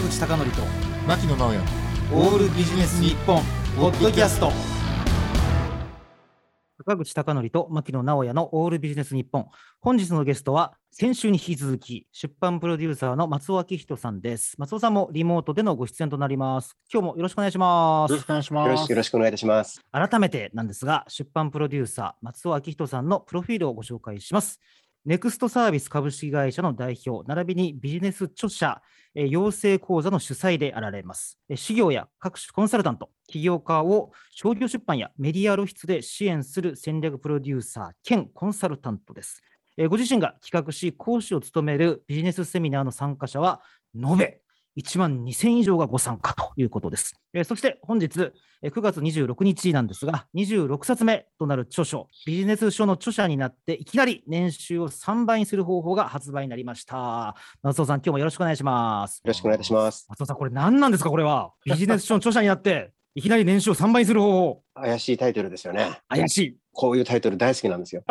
坂口孝則と牧野直哉。オールビジネス日本ポッドキャスト。坂口孝則と牧野直哉のオールビジネス日本。本日のゲストは先週に引き続き出版プロデューサーの松尾明人さんです。松尾さんもリモートでのご出演となります。今日もよろしくお願いします。よろしくお願いしよますよろしくお願いいたします。改めてなんですが、出版プロデューサー、松尾明人さんのプロフィールをご紹介します。ネクストサービス株式会社の代表、並びにビジネス著者、養成講座の主催であられます。えー事業や各種コンサルタント、起業家を商業出版やメディア露出で支援する戦略プロデューサー兼コンサルタントです。ご自身が企画し、講師を務めるビジネスセミナーの参加者は、延べ1万2000以上がご参加ということです。えーそして本日、えー9月26日なんですが、26冊目となる著書、ビジネス書の著者になって、いきなり年収を3倍にする方法が発売になりました。松尾さん、今日もよろしくお願いします。よろしくお願いいたします。松尾さん、これ何なんですか、これは。ビジネス書の著者になって、いきなり年収を3倍にする方法。怪しいタイトルですよね。怪しい。こういうタイトル大好きなんですよ。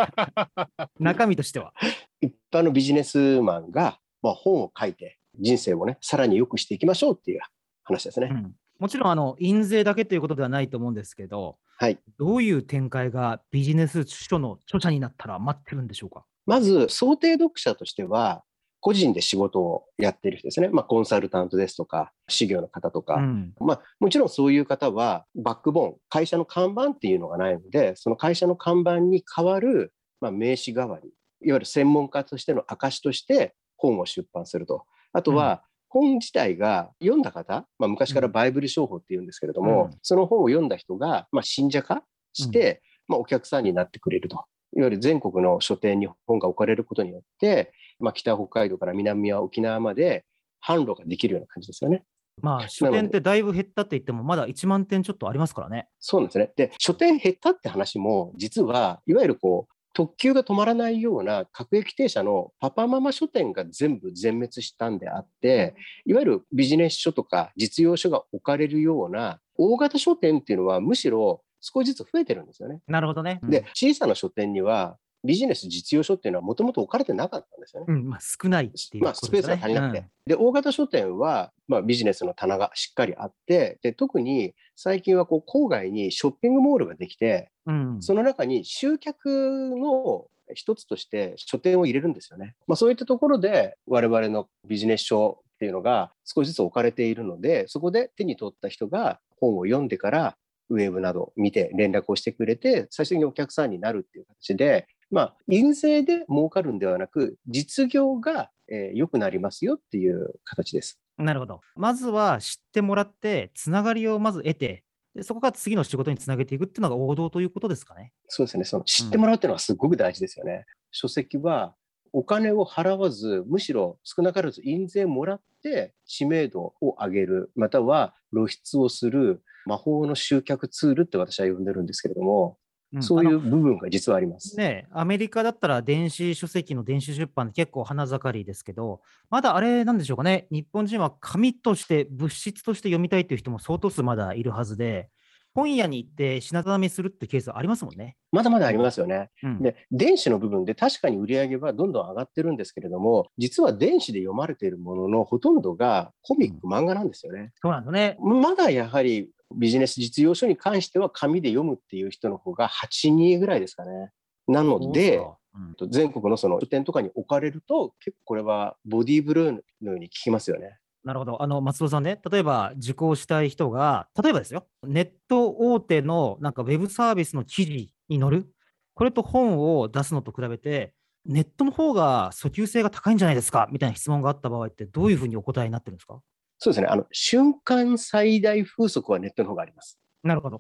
中身としては。一般のビジネスマンが、まあ、本を書いて人生をね、さらに良くしていきましょうっていう話ですね。うんもちろん、あの、印税だけということではないと思うんですけど、はい。どういう展開がビジネス書の著者になったら待ってるんでしょうか？まず、想定読者としては、個人で仕事をやっている人ですね。まあ、コンサルタントですとか、事業の方とか、うんまあ、もちろんそういう方は、バックボーン、会社の看板っていうのがないので、その会社の看板に代わる、まあ、名刺代わり、いわゆる専門家としての証として本を出版すると。あとは、本自体が読んだ方、まあ、昔からバイブル商法っていうんですけれども、うんその本を読んだ人が、まあ、信者化して、まあ、お客さんになってくれると。いわゆる全国の書店に本が置かれることによって、まあ、北北海道から南は沖縄まで販路ができるような感じですよね。まあ、書店ってだいぶ減ったって言っても、まだ1万点ちょっとありますからね。そうなんですね。で、書店減ったって話も、実は、いわゆるこう、特急が止まらないような各駅停車のパパママ書店が全部全滅したんであって、いわゆるビジネス書とか実用書が置かれるような大型書店っていうのはむしろ少しずつ増えてるんですよね。なるほどね。で、小さな書店にはビジネス実用書っていうのはもともと置かれてなかったんですよね。うん、まあ、少ないっていうまあ、スペースが足りなくて。で、大型書店は、まあ、ビジネスの棚がしっかりあって、で、特に最近はこう郊外にショッピングモールができて、うん。うんその中に集客の一つとして書店を入れるんですよね。まあ、そういったところで我々のビジネス書っていうのが少しずつ置かれているので、そこで手に取った人が本を読んでからウェブなど見て連絡をしてくれて、最終的にお客さんになるっていう形で、まあ、印税で儲かるんではなく、実業がえー良くなりますよっていう形です。なるほど。まずは知ってもらって、つながりをまず得て、でそこから次の仕事につなげていくっていうのが王道ということですかね。そうですね。その知ってもらうっていうのはすごく大事ですよね。書籍はお金を払わず、むしろ少なからず印税もらって知名度を上げる、または露出をする魔法の集客ツールって私は呼んでるんですけれども、んそういう部分が実はあります。ね、アメリカだったら電子書籍の電子出版って結構花盛りですけど、まだあれなんでしょうかね、日本人は紙として、物質として読みたいという人も相当数まだいるはずで、本屋に行って品頼みするってケースありますもんね。まだまだありますよね。うんで、電子の部分で確かに売り上げはどんどん上がってるんですけれども、実は電子で読まれているもののほとんどがコミック、漫画なんですよね。そうなんですね。まだやはりビジネス実用書に関しては紙で読むっていう人の方が8、2ぐらいですかね。なので、そうん全国のその書店とかに置かれると、結構これはボディーブルーのように効きますよね。なるほど。あの、松尾さんね、例えば受講したい人が、例えばですよ、ネット大手のなんかウェブサービスの記事に載る、これと本を出すのと比べて、ネットの方が訴求性が高いんじゃないですかみたいな質問があった場合って、どういうふうにお答えになってるんですか？そうですね。あの、瞬間最大風速はネットの方があります。なるほど。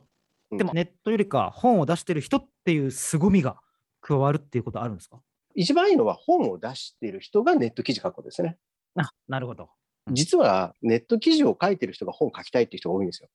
うんでも、ネットよりか本を出してる人っていう凄みが加わるっていうことあるんですか？一番いいのは本を出している人がネット記事書くことですね。あ、なるほど。実はネット記事を書いてる人が本を書きたいっていう人が多いんですよ。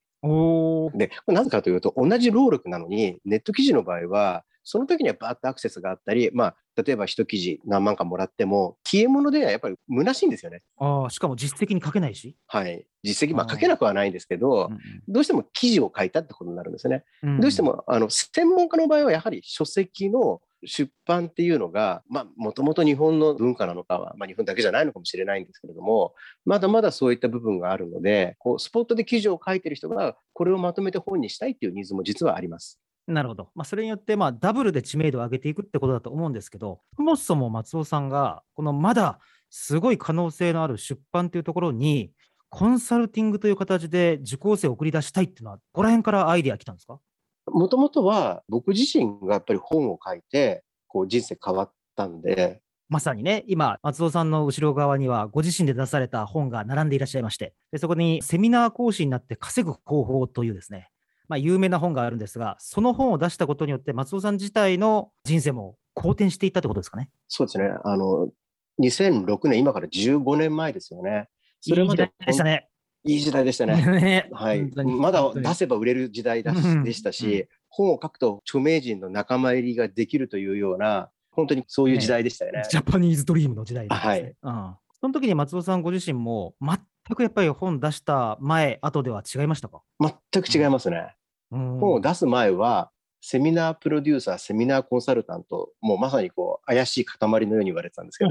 で、これなぜかというと、同じ労力なのに、ネット記事の場合は、その時にはバーッとアクセスがあったり、まあ、例えば一記事何万かもらっても、消え物ではやっぱり虚しいんですよね。ああ、しかも実績に書けないし。はい。実績、まあ書けなくはないんですけど、うんどうしても記事を書いたってことになるんですね。うんどうしても、あの、専門家の場合はやはり書籍の出版っていうのが、もともと日本の文化なのかは、まあ、日本だけじゃないのかもしれないんですけれども、まだまだそういった部分があるので、こうスポットで記事を書いてる人が、これをまとめて本にしたいっていうニーズも実はあります。なるほど。まあ、それによって、まあ、ダブルで知名度を上げていくってことだと思うんですけど、そもそも松尾さんが、このまだすごい可能性のある出版というところに、コンサルティングという形で受講生を送り出したいっていうのは、ここら辺からアイデア来たんですか？もともとは僕自身がやっぱり本を書いて、こう人生変わったんで。まさにね、今、松尾さんの後ろ側には、ご自身で出された本が並んでいらっしゃいまして、でそこにセミナー講師になって稼ぐ方法というですね、まあ、有名な本があるんですが、その本を出したことによって、松尾さん自体の人生も好転していったってことですかね？そうですね。あの、2006年、今から15年前ですよね。それまででしたね。いい時代でしたね。ねはい。まだ出せば売れる時代だでしたし、本を書くと著名人の仲間入りができるというような、本当にそういう時代でしたよね。ねジャパニーズドリームの時代ですね。はい。うん。その時に松尾さんご自身も、全くやっぱり本出した前、後では違いましたか？全く違いますね。うん、本を出す前は、セミナープロデューサー、セミナーコンサルタント、もうまさにこう怪しい塊のように言われてたんですけど、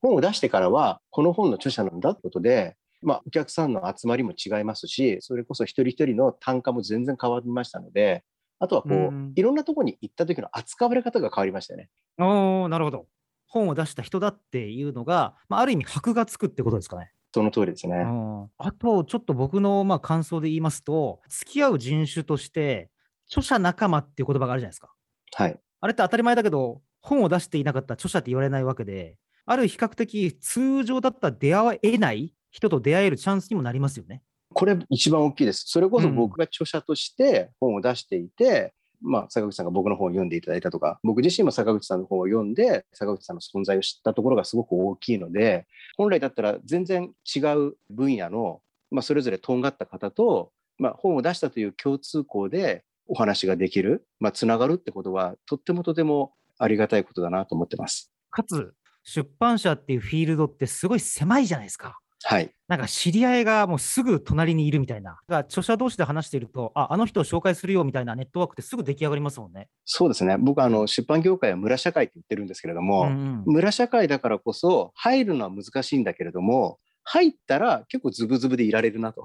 本を出してからは、この本の著者なんだってことで、まあ、お客さんの集まりも違いますし、それこそ一人一人の単価も全然変わりましたので、あとはこう、うん、いろんなところに行った時の扱われ方が変わりましたよね。おなるほど。本を出した人だっていうのが、まあ、ある意味、箔がつくってことですかね。その通りですね。あと、ちょっと僕のまあ感想で言いますと、付き合う人種として、著者仲間っていう言葉があるじゃないですか。はい。あれって当たり前だけど、本を出していなかったら著者って言われないわけで、ある比較的通常だったら出会えない人と出会えるチャンスにもなりますよね。これ一番大きいです。それこそ僕が著者として本を出していて、うん、まあ、坂口さんが僕の本を読んでいただいたとか、僕自身も坂口さんの本を読んで、坂口さんの存在を知ったところがすごく大きいので、本来だったら全然違う分野の、まあ、それぞれとんがった方と、まあ、本を出したという共通項でお話ができる、まあ、つながるってことは、とってもとてもありがたいことだなと思ってます。かつ、出版社っていうフィールドってすごい狭いじゃないですか。はい。なんか知り合いがもうすぐ隣にいるみたいな。が著者同士で話していると、あ、あの人を紹介するよみたいなネットワークってすぐ出来上がりますもんね。そうですね。僕あの出版業界は村社会って言ってるんですけれども、うんうん、村社会だからこそ入るのは難しいんだけれども、入ったら結構ズブズブでいられるなと。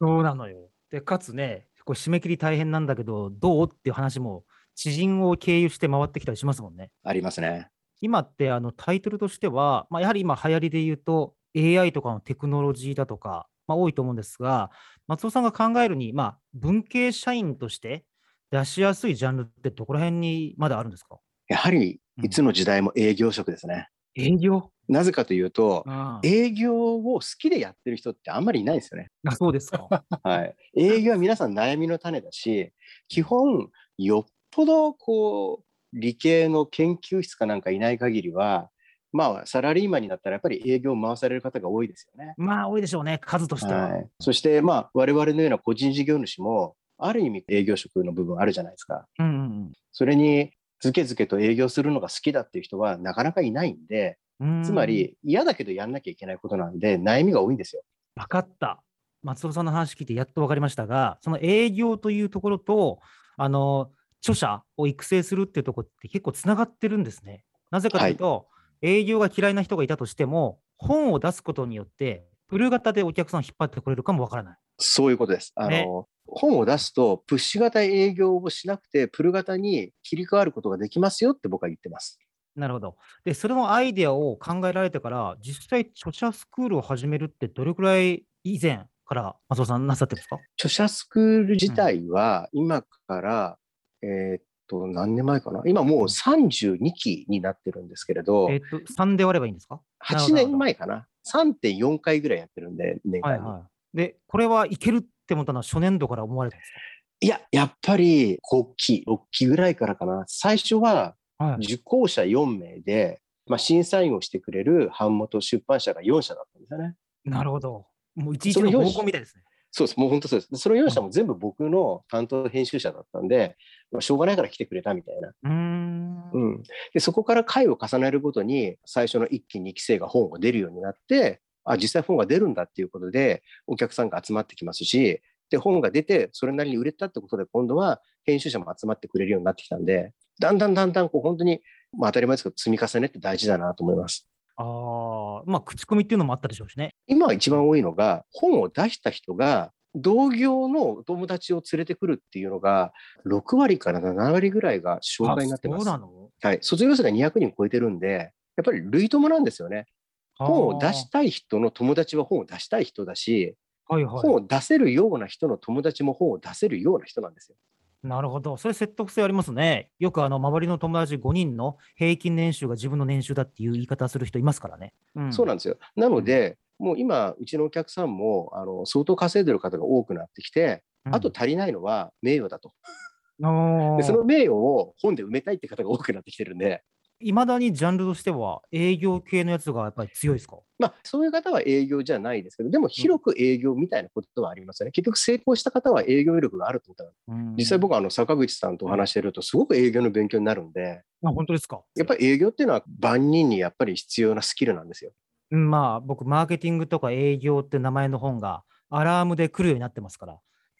そうなのよ。で、かつね、これ締め切り大変なんだけど、どうっていう話も知人を経由して回ってきたりしますもんね。ありますね。今ってあのタイトルとしては、まあ、やはり今流行りで言うと AI とかのテクノロジーだとか、まあ、多いと思うんですが、松尾さんが考えるに、まあ、文系社員として出しやすいジャンルってどこら辺にまだあるんですか？やはりいつの時代も営業職ですね。うん、営業？なぜかというと、営業を好きでやってる人ってあんまりいないですよね。あそうですか。はい。営業は皆さん悩みの種だし、基本、よっぽどこう、理系の研究室かなんかいない限りは、まあ、サラリーマンになったらやっぱり営業を回される方が多いですよね。まあ、多いでしょうね、数としては。はい、そして、まあ、我々のような個人事業主も、ある意味営業職の部分あるじゃないですか。うんうんうん、それに、ずけずけと営業するのが好きだっていう人はなかなかいないんで、つまり嫌だけどやんなきゃいけないことなんで、悩みが多いんですよ。分かった。松尾さんの話聞いてやっと分かりましたが、その営業というところと、あの、著者を育成するっていうところって結構つながってるんですね。なぜかというと、はい営業が嫌いな人がいたとしても、本を出すことによって、プル型でお客さんを引っ張ってくれるかもわからない。そういうことです。あの、ね、本を出すと、プッシュ型営業をしなくて、プル型に切り替わることができますよって僕は言ってます。なるほど。で、それのアイデアを考えられてから、実際、著者スクールを始めるって、どれくらい以前から松尾さんなさってるんですか？著者スクール自体は、今から、うん、えー、っと、何年前かな？今もう32期になってるんですけれど。えっと、3で割ればいいんですか ?8 年前かな？3.4回ぐらいやってるんで、年間に。はいはい、で、これはいけるって思ったのは初年度から思われたんですか？いや、やっぱり5期、6期ぐらいからかな。最初は受講者4名で、はい、まあ、審査員をしてくれる版元出版社が4社だったんですよね。なるほど。もう一日の合コンみたいですね。そうです、もう本当そうです。その4社も全部僕の担当編集者だったんで、まあ、しょうがないから来てくれたみたいな。うんうん、でそこから回を重ねるごとに、最初の1期、2期生が本が出るようになって、あ、実際本が出るんだっていうことで、お客さんが集まってきますし、で、本が出て、それなりに売れたってことで、今度は編集者も集まってくれるようになってきたんで、だんだんだんだんこう本当にまあ、当たり前ですけど、積み重ねって大事だなと思います。ああ、まあ、口コミっていうのもあったでしょうしね。今一番多いのが、本を出した人が、同業のお友達を連れてくるっていうのが、6割から7割ぐらいが紹介になってます。あそうなの？はい。卒業生が200人超えてるんで、やっぱり類友なんですよね。本を出したい人の友達は本を出したい人だし、はいはい。本を出せるような人の友達も本を出せるような人なんですよ。なるほど。それ説得性ありますね。よくあの周りの友達5人の平均年収が自分の年収だっていう言い方する人いますからね。うん、そうなんですよ。なので、もう今、うちのお客さんもあの相当稼いでる方が多くなってきて、うんあと足りないのは名誉だと。あでその名誉を本で埋めたいって方が多くなってきてるんで、いまだにジャンルとしては営業系のやつがやっぱり強いですか？まあ、そういう方は営業じゃないですけど、でも広く営業みたいなことはありますよね。結局成功した方は営業力があると思ったら、うん。実際僕はあの坂口さんとお話してると、すごく営業の勉強になるんで、あ本当ですか？やっぱり営業っていうのは万人にやっぱり必要なスキルなんですよ。うんまあ僕、マーケティングとか営業って名前の本がアラームで来るようになってますから、気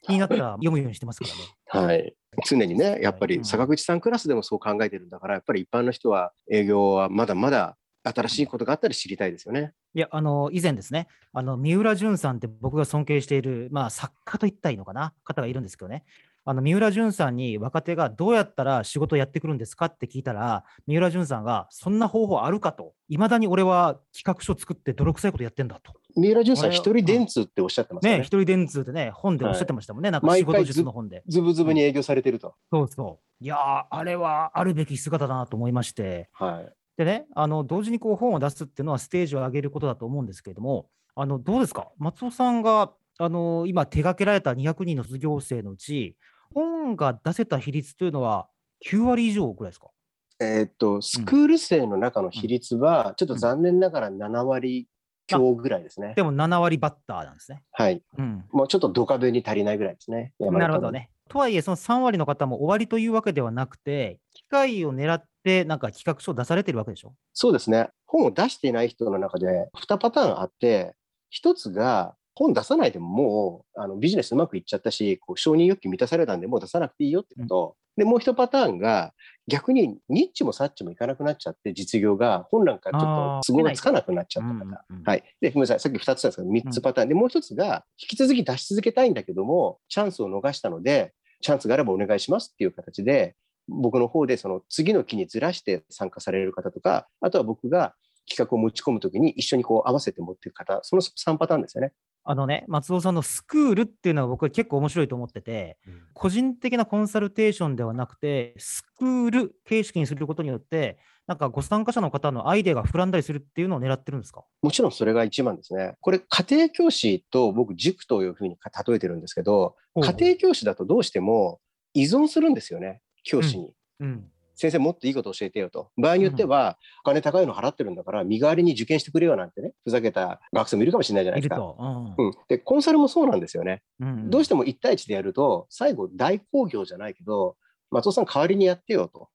になったら読むようにしてますからね。はい。常にね、やっぱり坂口さんクラスでもそう考えてるんだから、やっぱり一般の人は営業はまだまだ新しいことがあったら知りたいですよね。いや、あの、以前ですね、あの、三浦淳さんって僕が尊敬している、まあ、作家と言ったらいいのかな、方がいるんですけどね、あの、三浦淳さんに若手がどうやったら仕事をやってくるんですかって聞いたら、三浦淳さんが、そんな方法あるかと、いまだに俺は企画書作って泥臭いことやってんだと。三浦淳さん、一人電通っておっしゃってますよね、ね。一人電通でね、本でおっしゃってましたもんね、なんか毎仕事回術の本で。ズブズブに営業されてると。そうそう。いやー、あれはあるべき姿だなと思いまして、はい。でね、あの同時にこう本を出すっていうのはステージを上げることだと思うんですけれども、あのどうですか、松尾さんがあの今手掛けられた200人の卒業生のうち、本が出せた比率というのは9割以上ぐらいですか？えーっと、スクール生の中の比率は、ちょっと残念ながら7割強ぐらいですね。でも7割バッターなんですね。はい。うん、もうちょっとドカベに足りないぐらいですね。なるほど。ね。とはいえ、その3割の方も終わりというわけではなくて、機会を狙ってなんか企画書を出されてるわけでしょ？そうですね。本を出していない人の中で2パターンあって、1つが本出さないでももうあのビジネスうまくいっちゃったし、こう承認欲求満たされたんでもう出さなくていいよってこと。で、もう1パターンが逆にニッチもサッチもいかなくなっちゃって、実業が本なんかちょっと都合がつかなくなっちゃった方。うんうんはい。で、ごめんなさい。さっき2つなんですけど、3つパターン。で、もう1つが、引き続き出し続けたいんだけども、チャンスを逃したので、チャンスがあればお願いしますっていう形で、僕の方でその次の期にずらして参加される方とか、あとは僕が企画を持ち込むときに一緒にこう合わせて持っていく方、その3パターンですよね。あのね、松尾さんのスクールっていうのは僕は結構面白いと思ってて、個人的なコンサルテーションではなくて、スクール形式にすることによって、なんかご参加者の方のアイデアが膨らんだりするっていうのを狙ってるんですか？もちろんそれが一番ですね。これ、家庭教師と僕、塾というふうに例えてるんですけど、家庭教師だとどうしても依存するんですよね、教師に。うん、先生もっといいこと教えてよと。場合によっては、お金高いの払ってるんだから、身代わりに受験してくれよなんてね、ふざけた学生もいるかもしれないじゃないですか。うん、で、コンサルもそうなんですよね。うんどうしても1対1でやると、最後、大興行じゃないけど、松尾さん代わりにやってよと。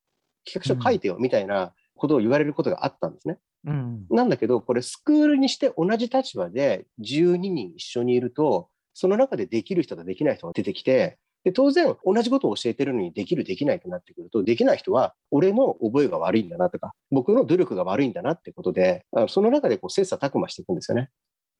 企画書書いてよみたいなことを言われることがあったんですね。うんなんだけど、これスクールにして同じ立場で12人一緒にいると、その中でできる人とできない人が出てきて、で当然、同じことを教えてるのにできる、できないとなってくると、できない人は、俺の覚えが悪いんだなとか、僕の努力が悪いんだなってことで、その中でこう切磋琢磨していくんですよね。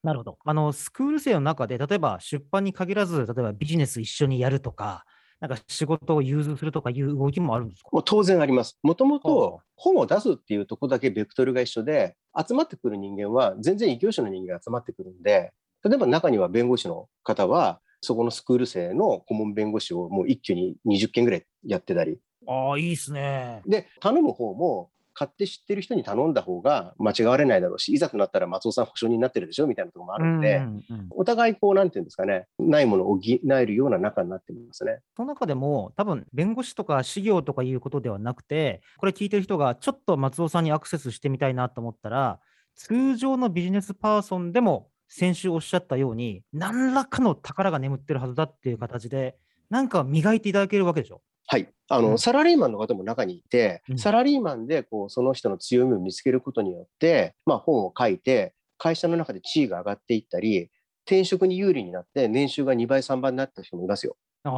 なるほど。あの、スクール生の中で、例えば出版に限らず、例えばビジネス一緒にやるとか、なんか仕事を融通するとかいう動きもあるんですか？もう当然あります。もともはと本を出すっていうところだけベクトルが一緒で、集まってくる人間は全然異業種の人間が集まってくるんで、例えば中には弁護士の方は、そこのスクール生の顧問弁護士をもう一挙に20件ぐらいやってたり、ああ、いいっすね。で、頼む方も、買って知ってる人に頼んだ方が間違われないだろうし、いざとなったら松尾さん保証人になってるでしょみたいなところもあるんで、うんうんうんお互いこう、なんていうんですかね、ないものを補えるような仲になってますね。その中でも、多分弁護士とか事業とかいうことではなくて、これ聞いてる人がちょっと松尾さんにアクセスしてみたいなと思ったら、通常のビジネスパーソンでも、先週おっしゃったように、何らかの宝が眠ってるはずだっていう形で、なんか磨いていただけるわけでしょ？はい。あの、うんサラリーマンの方も中にいて、うんサラリーマンで、こう、その人の強みを見つけることによって、まあ、本を書いて、会社の中で地位が上がっていったり、転職に有利になって、年収が2倍、3倍になった人もいますよ。あ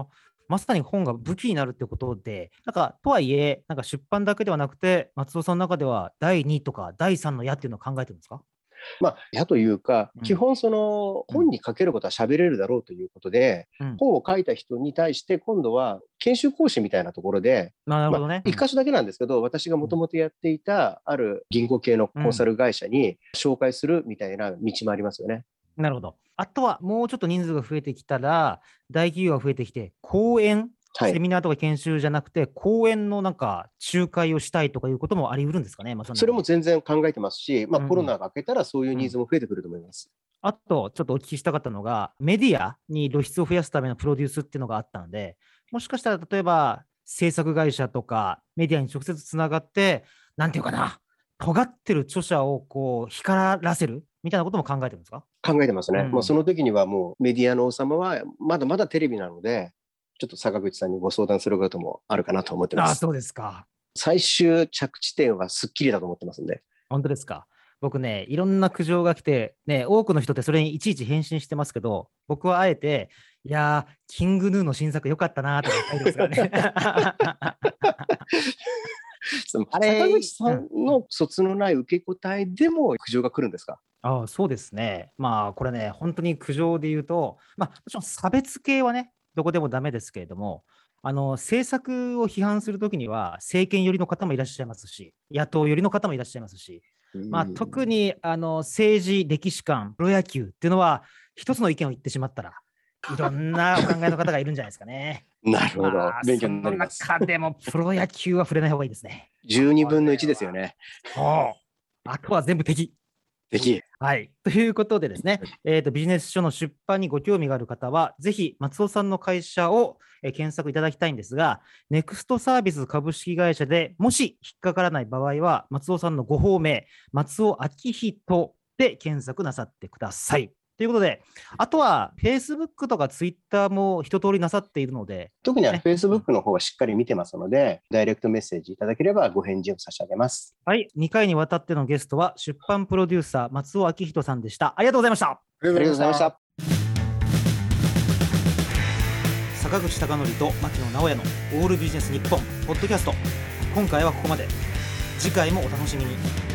あ、まさに本が武器になるってことで、なんかとはいえ、なんか出版だけではなくて、松尾さんの中では第2とか第3の矢っていうのを考えてるんですか？まあ、矢というかうん、基本その本に書けることは喋れるだろうということで、うん本を書いた人に対して今度は研修講師みたいなところで、なるほどね。まあ、一箇所だけなんですけど、私がもともとやっていたある銀行系のコンサル会社に紹介するみたいな道もありますよね。なるほど。あとはもうちょっと人数が増えてきたら、大企業が増えてきて、講演、はい。セミナーとか研修じゃなくて、講演のなんか仲介をしたいとかいうこともあり得るんですかね、まあ、それも全然考えてますし、まあ、うんコロナが明けたらそういうニーズも増えてくると思います。あと、ちょっとお聞きしたかったのが、メディアに露出を増やすためのプロデュースっていうのがあったので、もしかしたら例えば制作会社とかメディアに直接つながって、なんていうかな、尖ってる著者をこう光らせるみたいなことも考えてるんですか？考えてますね。うんもうその時にはもうメディアの王様はまだまだテレビなので、ちょっと坂口さんにご相談することもあるかなと思ってああ、ます。そうですか。最終着地点はスッキリだと思ってますんで。本当ですか。僕ね、いろんな苦情が来て、ね、多くの人ってそれにいちいち返信してますけど、僕はあえて、いやー、キングヌーの新作良かったなーとか書いてますからね。あれ坂口さんの卒のない受け答えでも苦情が来るんですか？ああそうですね。まあ、これね、本当に苦情で言うと、まあ、もちろん差別系はね、どこでもダメですけれども、あの政策を批判するときには、政権寄りの方もいらっしゃいますし、野党寄りの方もいらっしゃいますし、まあ、特ににあの政治、歴史観、プロ野球っていうのは、一つの意見を言ってしまったら、いろんなお考えの方がいるんじゃないですかね。なるほどまあ、勉強になりますその中でもプロ野球は触れない方がいいですね。12分の1ですよねあとは全部敵。敵はい。ということでですね、えーと、ビジネス書の出版にご興味がある方は、ぜひ松尾さんの会社を、えー検索いただきたいんですが、ネクストサービス株式会社でもし引っかからない場合は、松尾さんのご方名、松尾明人で検索なさってください。ということで、あとは Facebook とか Twitter も一通りなさっているので、特にあのね Facebook の方はしっかり見てますので、ダイレクトメッセージいただければご返事を差し上げます。はい、2回にわたってのゲストは出版プロデューサー松尾明人さんでした。ありがとうございました。ありがとうございました。坂口孝則と牧野直哉のオールビジネス日本ポッドキャスト今回はここまで次回もお楽しみに